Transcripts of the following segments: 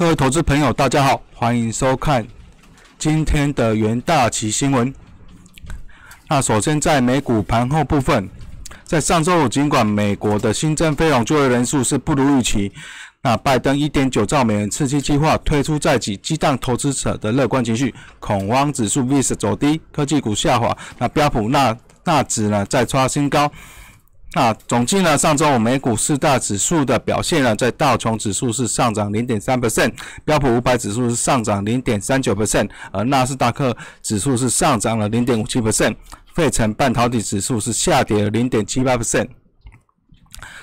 各位投资朋友，大家好，欢迎收看今天的元大旗新闻。那首先在美股盘后部分，在上周五，尽管美国的新增非农就业人数是不如预期，那拜登一点九兆美元刺激计划推出在即，激荡投资者的乐观情绪，恐慌指数 VIX 走低，科技股下滑，那标普纳纳指呢再创新高。那总计呢？上周五美股四大指数的表现呢，在道琼指数是上涨零点三 percent，标普五百指数是上涨零点三九 percent，而纳斯达克指数是上涨了零点五七 percent，费城半导体指数是下跌了零点七八 percent。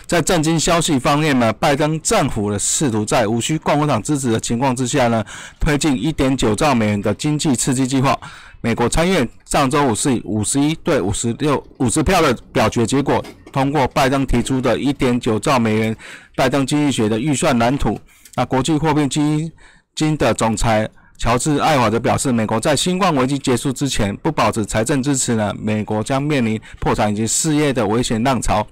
在震惊消息方面呢，拜登政府的试图在无需共和党支持的情况之下呢，推进一点九兆美元的经济刺激计划。美国参议院上周五是以五十一对五十六五十票的表决结果。通过拜登提出的1.9兆美元拜登经济学的预算蓝图，那国际货币基金的总裁乔治艾华则表示，美国在新冠危机结束之前不保持财政支持呢，美国将面临破产以及失业的危险浪潮。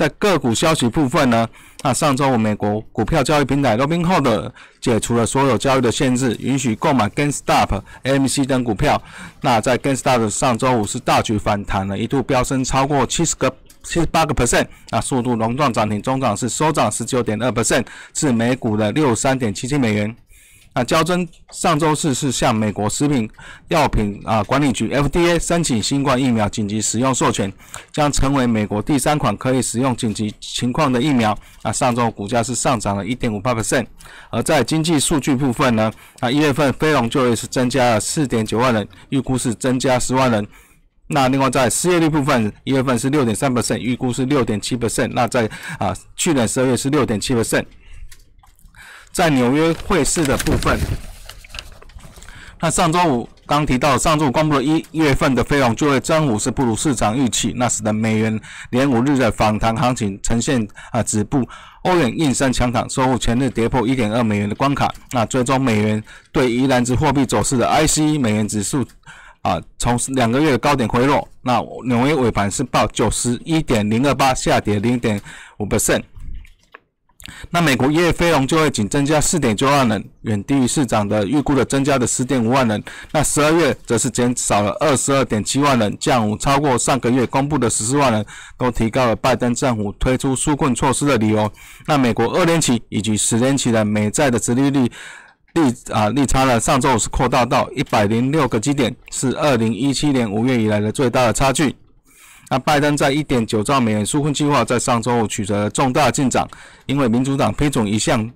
在个股消息部分呢，那上周五美国股票交易平台 Robinhood 解除了所有交易的限制，允许购买 GameStop、AMC 等股票。那在 GameStop 上周五是大举反弹了，一度飙升超过七十个。七十八个 percent，那速度熔断涨停，中涨是收涨十九点二 percent，至每股的六三点七七美元。那交真上周四是向美国食品药品啊管理局 FDA 申请新冠疫苗紧急使用授权，将成为美国第三款可以使用紧急情况的疫苗。那上周股价是上涨了一点五八 percent。而在经济数据部分呢，那一月份非农就业是增加了四点九万人，预估是增加十万人。那另外在失业率部分，一月份是六点三 percent，预估是六点七 percent。那在啊去年十二月是六点七 percent。在纽约汇市的部分，那上周五刚提到，上周五公布了一月份的非农就业增幅是不如市场预期，那使得美元连五日的反弹行情呈现啊止步。欧元应声强涨，收复前日跌破一点二美元的关卡。那最终美元对一篮子货币走势的 ICE 美元指数。啊，从两个月的高点回落，那纽约尾盘是报九十一点零二八，下跌零点五 percent。那美国一月非农就业仅增加四点九万人，远低于市场的预估的增加的十点五万人。那十二月则是减少了二十二点七万人，降幅超过上个月公布的十四万人，都提高了拜登政府推出纾困措施的理由。那美国二年期以及十年期的美债的殖利率。利啊利差呢？上周是扩大到一百零六个基点，是二零一七年五月以来的最大的差距。那拜登在一点九兆美元纾困计划在上周五取得了重大进展，因为民主党批准一项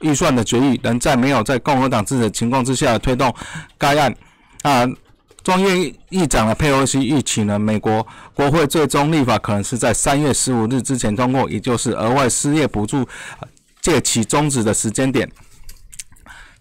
预算的决议，仍在没有在共和党支持的情况之下推动该案。啊，众议议长的佩洛西预期呢，美国国会最终立法可能是在三月十五日之前通过，也就是额外失业补助借期终止的时间点。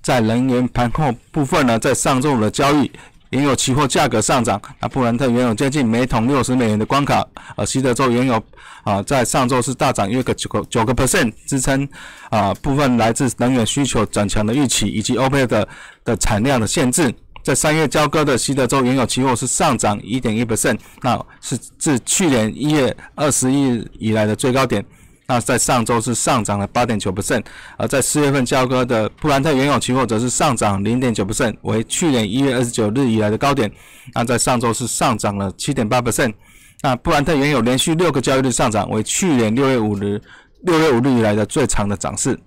在能源盘后部分呢，在上周五的交易，原油期货价格上涨，那布兰特原油接近每桶六十美元的关卡，而西德州原油啊，在上周是大涨约个九个九个 percent，支撑啊部分来自能源需求转强的预期，以及欧佩的的产量的限制，在三月交割的西德州原油期货是上涨一点一 percent，那是自去年一月二十一日以来的最高点。那在上周是上涨了八点九百分而在四月份交割的布兰特原油期货则是上涨零点九百分为去年一月二十九日以来的高点。那在上周是上涨了七点八百分。那布兰特原油连续六个交易日上涨，为去年六月五日六月五日以来的最长的涨势。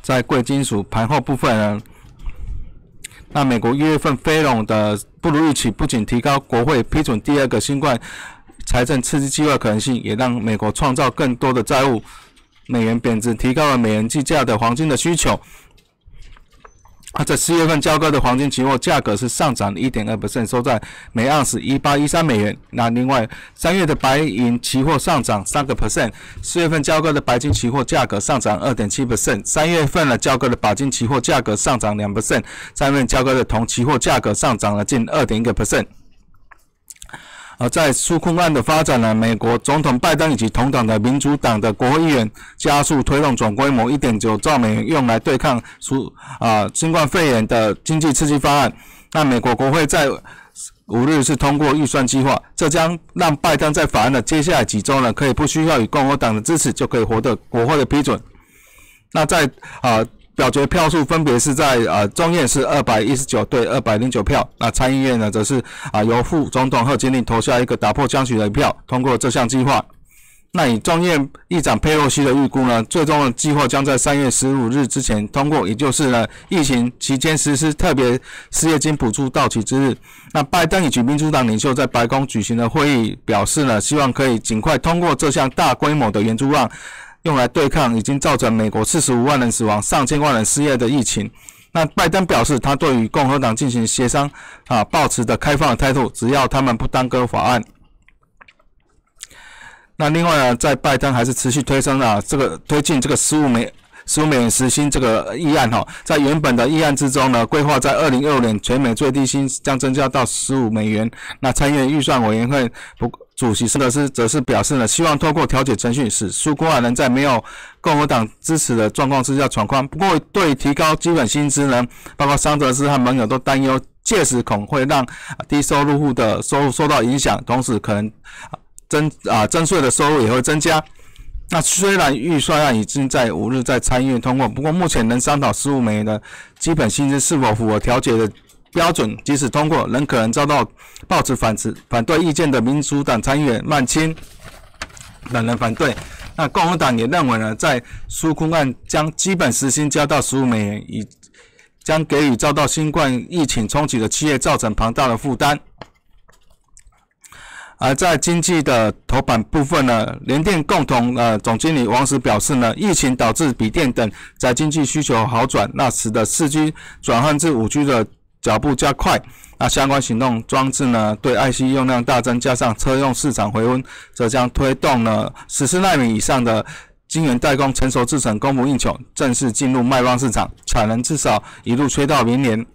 在贵金属盘后部分呢，那美国一月份非农的不如预期，不仅提高国会批准第二个新冠。财政刺激计划可能性也让美国创造更多的债务，美元贬值提高了美元计价的黄金的需求。而在四月份交割的黄金期货价格是上涨一点二 percent，收在每盎司一八一三美元。那另外三月的白银期货上涨三个 percent，四月份交割的白金期货价格上涨二点七 percent，三月份呢交割的钯金期货价格上涨两 percent，三月份交割的铜期货价格上涨了近二点一个 percent。而在纾困案的发展呢，美国总统拜登以及同党的民主党的国会议员加速推动总规模一点九兆美元用来对抗纾啊新冠肺炎的经济刺激方案。那美国国会在五日是通过预算计划，这将让拜登在法案的接下来几周呢，可以不需要与共和党的支持就可以获得国会的批准。那在啊表决票数分别是在呃中院是二百一十九对二百零九票，那参议院呢则是啊由副总统贺锦丽投下一个打破僵局的一票，通过这项计划。那以众院议长佩洛西的预估呢，最终的计划将在三月十五日之前通过，也就是呢疫情期间实施特别失业金补助到期之日。那拜登以及民主党领袖在白宫举行的会议表示呢，希望可以尽快通过这项大规模的援助案，用来对抗已经造成美国四十五万人死亡、上千万人失业的疫情。那拜登表示，他对于共和党进行协商啊，保持的开放的态度，只要他们不耽搁法案。那另外呢，在拜登还是持续推升啊，这个推进这个十五美十五美元时薪这个议案哈，在原本的议案之中呢，规划在二零二五年全美最低薪将增加到十五美元。那参议院预算委员会不主席斯德斯则是表示呢，希望透过调解程序，使苏库案能在没有共和党支持的状况之下闯关。不过，对提高基本薪资呢，包括桑德斯和盟友都担忧，届时恐会让低收入户的收入受到影响，同时可能。增啊，增税的收入也会增加。那虽然预算案已经在五日在参议院通过，不过目前能商讨十五美元的基本薪资是否符合调解的标准，即使通过，仍可能遭到报纸反持反对意见的民主党参议员曼青等人反对。那共和党也认为呢，在纾困案将基本时薪加到十五美元，以将给予遭到新冠疫情冲击的企业造成庞大的负担。而在经济的头版部分呢，联电共同呃总经理王石表示呢，疫情导致笔电等在经济需求好转，那使得四 G 转换至五 G 的脚步加快，那相关行动装置呢对 IC 用量大增，加上车用市场回温，则将推动呢十四纳米以上的晶圆代工成熟制程供不应求，正式进入卖方市场，产能至少一路吹到明年。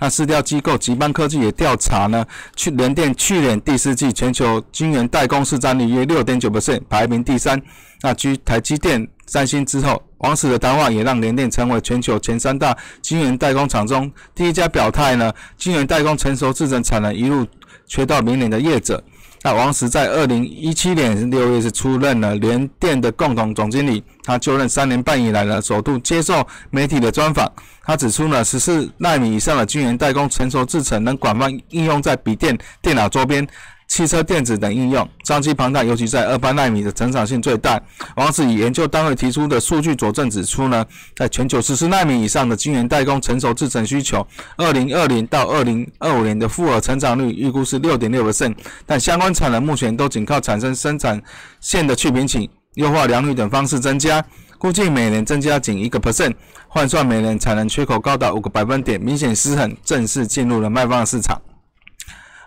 那市调机构吉邦科技也调查呢，去联电去年第四季全球晶圆代工市占率约六点九 percent，排名第三。那居台积电、三星之后，王石的谈话也让联电成为全球前三大晶圆代工厂中第一家表态呢，晶圆代工成熟制程产能一路缺到明年的业者。那王石在二零一七年六月是出任了联电的共同总经理，他就任三年半以来呢，首度接受媒体的专访。他指出呢，十四纳米以上的晶圆代工成熟制程能广泛应用在笔电、电脑周边。汽车电子等应用商机庞大，尤其在二八纳米的成长性最大。王子以研究单位提出的数据佐证指出呢，在全球十四纳米以上的晶圆代工成熟制程需求，二零二零到二零二五年的复合成长率预估是六点六 percent，但相关产能目前都仅靠产生生产线的去瓶颈、优化良率等方式增加，估计每年增加仅一个 percent，换算每年产能缺口高达五个百分点，明显失衡，正式进入了卖方市场。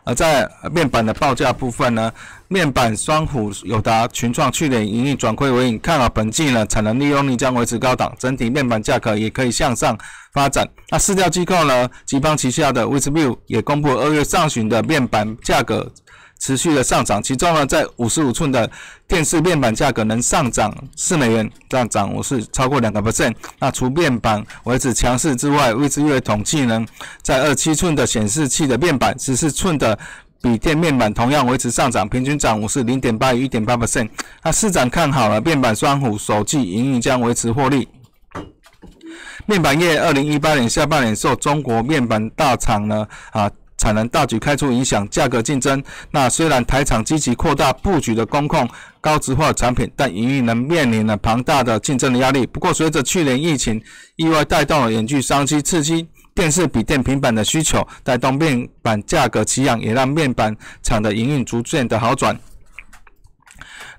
而在面板的报价部分呢，面板双虎、友达、群创去年盈利转亏为盈，看好本季呢产能利用率将维持高档，整体面板价格也可以向上发展。那市调机构呢，吉邦旗下的 Withview 也公布二月上旬的面板价格。持续的上涨，其中呢，在五十五寸的电视面板价格能上涨四美元，这样涨幅是超过两个 percent。那除面板维持强势之外，位置月统计呢，在二七寸的显示器的面板，十四寸的笔电面板同样维持上涨，平均涨幅是零点八与一点八 percent。那市场看好了面板双虎首季营运将维持获利。面板业二零一八年下半年受中国面板大厂呢啊。产能大举开出影响价格竞争。那虽然台厂积极扩大布局的工控高值化产品，但营运仍面临了庞大的竞争的压力。不过，随着去年疫情意外带动了远距商机，刺激电视、笔电、平板的需求，带动面板价格齐扬，也让面板厂的营运逐渐的好转。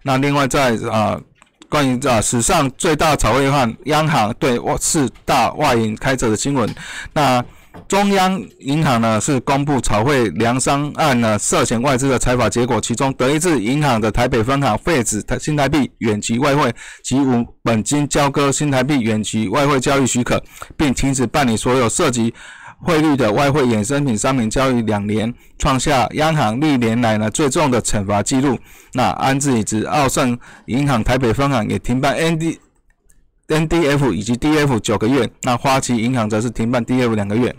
那另外，在啊，关于啊史上最大炒汇案，央行对四大外银开折的新闻，那。中央银行呢是公布炒汇粮商案呢涉嫌外资的采访结果，其中德意志银行的台北分行废止台新台币远期外汇及无本金交割新台币远期外汇交易许可，并停止办理所有涉及汇率的外汇衍生品商品交易两年，创下央行历年来呢最重的惩罚记录。那安置以及澳盛银行台北分行也停办 N N D F 以及 D F 九个月，那花旗银行则是停办 D F 两个月。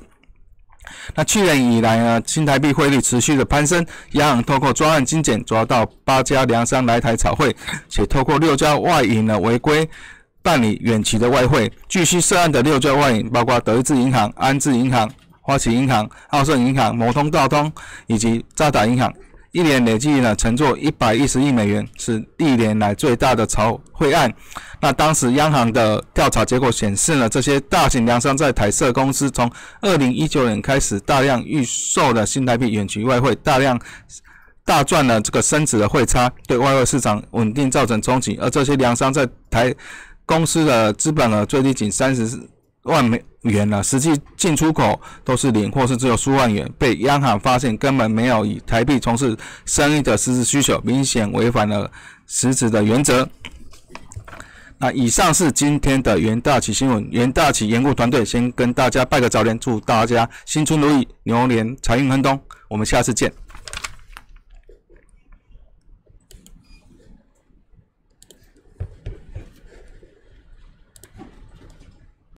那去年以来呢，新台币汇率持续的攀升，央行透过专案精简，抓到八家粮商来台炒汇，且透过六家外银呢违规办理远期的外汇。据悉涉案的六家外银，包括德意志银行、安置银行、花旗银行、澳盛银行、摩通道通以及渣打银行。一年累计呢，乘坐一百一十亿美元，是历年来最大的炒汇案。那当时央行的调查结果显示呢，这些大型粮商在台设公司从二零一九年开始大量预售的新台币远期外汇，大量大赚了这个升值的汇差，对外汇市场稳定造成冲击。而这些粮商在台公司的资本额最低仅三十万美。元了，实际进出口都是零，或是只有数万元，被央行发现根本没有以台币从事生意的实质需求，明显违反了实质的原则。那以上是今天的元大旗新闻，元大旗研顾团队先跟大家拜个早年，祝大家新春如意，牛年财运亨通，我们下次见。